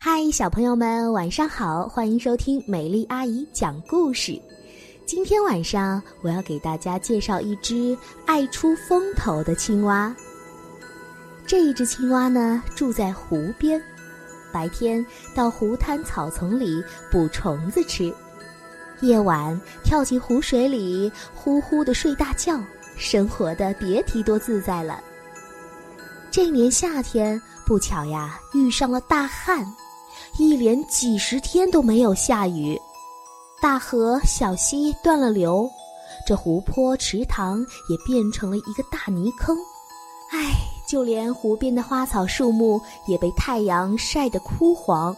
嗨，小朋友们，晚上好！欢迎收听美丽阿姨讲故事。今天晚上我要给大家介绍一只爱出风头的青蛙。这一只青蛙呢，住在湖边，白天到湖滩草丛里捕虫子吃，夜晚跳进湖水里呼呼的睡大觉，生活的别提多自在了。这年夏天，不巧呀，遇上了大旱。一连几十天都没有下雨，大河小溪断了流，这湖泊池塘也变成了一个大泥坑。唉，就连湖边的花草树木也被太阳晒得枯黄。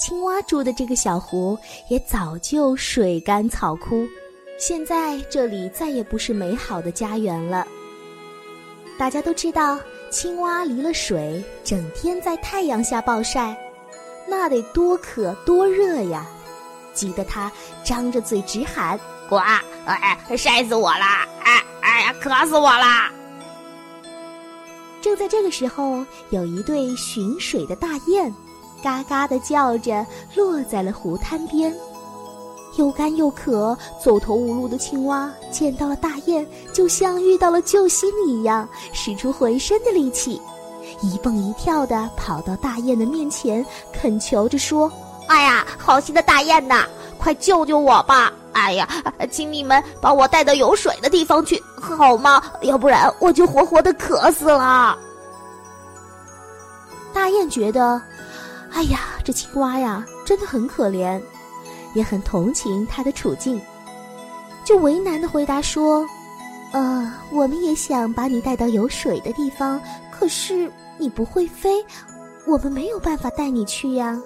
青蛙住的这个小湖也早就水干草枯，现在这里再也不是美好的家园了。大家都知道，青蛙离了水，整天在太阳下暴晒。那得多渴多热呀！急得他张着嘴直喊：“呱！哎，晒死我啦！哎哎呀，渴死我啦！”正在这个时候，有一对寻水的大雁，嘎嘎的叫着落在了湖滩边。又干又渴、走投无路的青蛙见到了大雁，就像遇到了救星一样，使出浑身的力气。一蹦一跳的跑到大雁的面前，恳求着说：“哎呀，好心的大雁呐，快救救我吧！哎呀，请你们把我带到有水的地方去，好吗？要不然我就活活的渴死了。”大雁觉得，哎呀，这青蛙呀，真的很可怜，也很同情它的处境，就为难的回答说：“呃，我们也想把你带到有水的地方，可是……”你不会飞，我们没有办法带你去呀。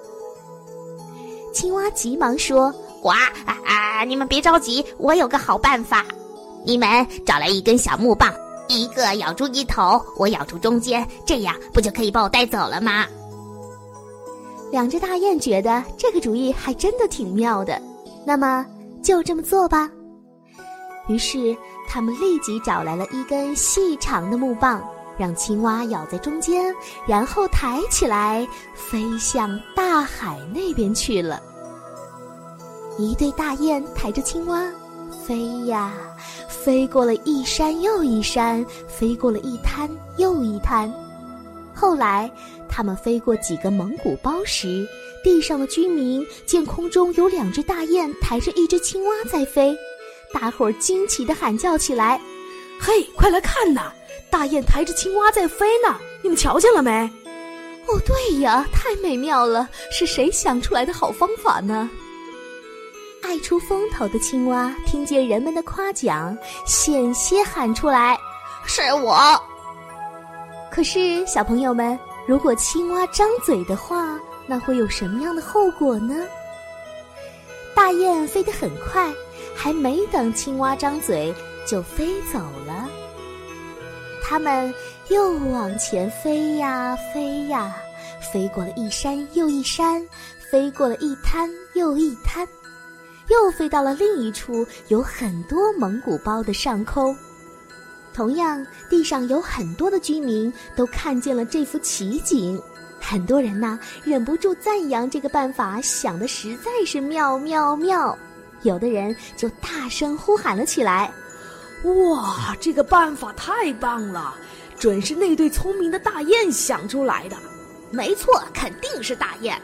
青蛙急忙说：“呱啊啊！你们别着急，我有个好办法。你们找来一根小木棒，一个咬住一头，我咬住中间，这样不就可以把我带走了吗？”两只大雁觉得这个主意还真的挺妙的，那么就这么做吧。于是他们立即找来了一根细长的木棒。让青蛙咬在中间，然后抬起来，飞向大海那边去了。一对大雁抬着青蛙，飞呀，飞过了一山又一山，飞过了一滩又一滩。后来，他们飞过几个蒙古包时，地上的居民见空中有两只大雁抬着一只青蛙在飞，大伙儿惊奇地喊叫起来：“嘿，快来看呐！”大雁抬着青蛙在飞呢，你们瞧见了没？哦，对呀，太美妙了！是谁想出来的好方法呢？爱出风头的青蛙听见人们的夸奖，险些喊出来：“是我！”可是，小朋友们，如果青蛙张嘴的话，那会有什么样的后果呢？大雁飞得很快，还没等青蛙张嘴，就飞走了。它们又往前飞呀飞呀，飞过了一山又一山，飞过了一滩又一滩，又飞到了另一处有很多蒙古包的上空。同样，地上有很多的居民都看见了这幅奇景，很多人呐忍不住赞扬这个办法想的实在是妙妙妙。有的人就大声呼喊了起来。哇，这个办法太棒了，准是那对聪明的大雁想出来的。没错，肯定是大雁。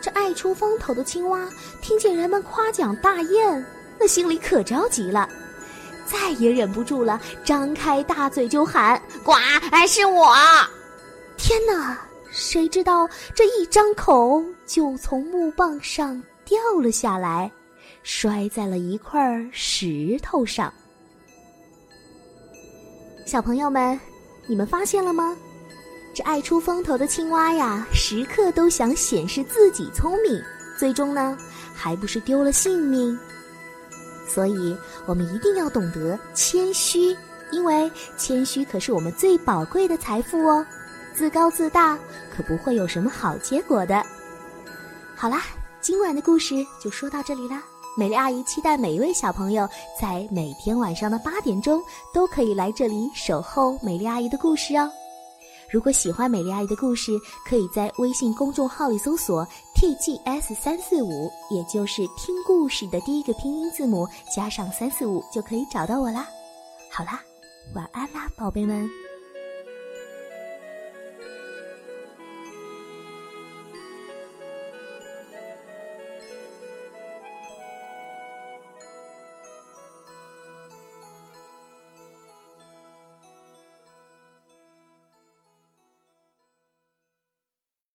这爱出风头的青蛙听见人们夸奖大雁，那心里可着急了，再也忍不住了，张开大嘴就喊：“呱！哎，是我！”天哪！谁知道这一张口就从木棒上掉了下来，摔在了一块石头上。小朋友们，你们发现了吗？这爱出风头的青蛙呀，时刻都想显示自己聪明，最终呢，还不是丢了性命？所以，我们一定要懂得谦虚，因为谦虚可是我们最宝贵的财富哦。自高自大可不会有什么好结果的。好啦，今晚的故事就说到这里啦。美丽阿姨期待每一位小朋友在每天晚上的八点钟都可以来这里守候美丽阿姨的故事哦。如果喜欢美丽阿姨的故事，可以在微信公众号里搜索 “tgs 三四五”，也就是听故事的第一个拼音字母加上三四五，就可以找到我啦。好啦，晚安啦，宝贝们。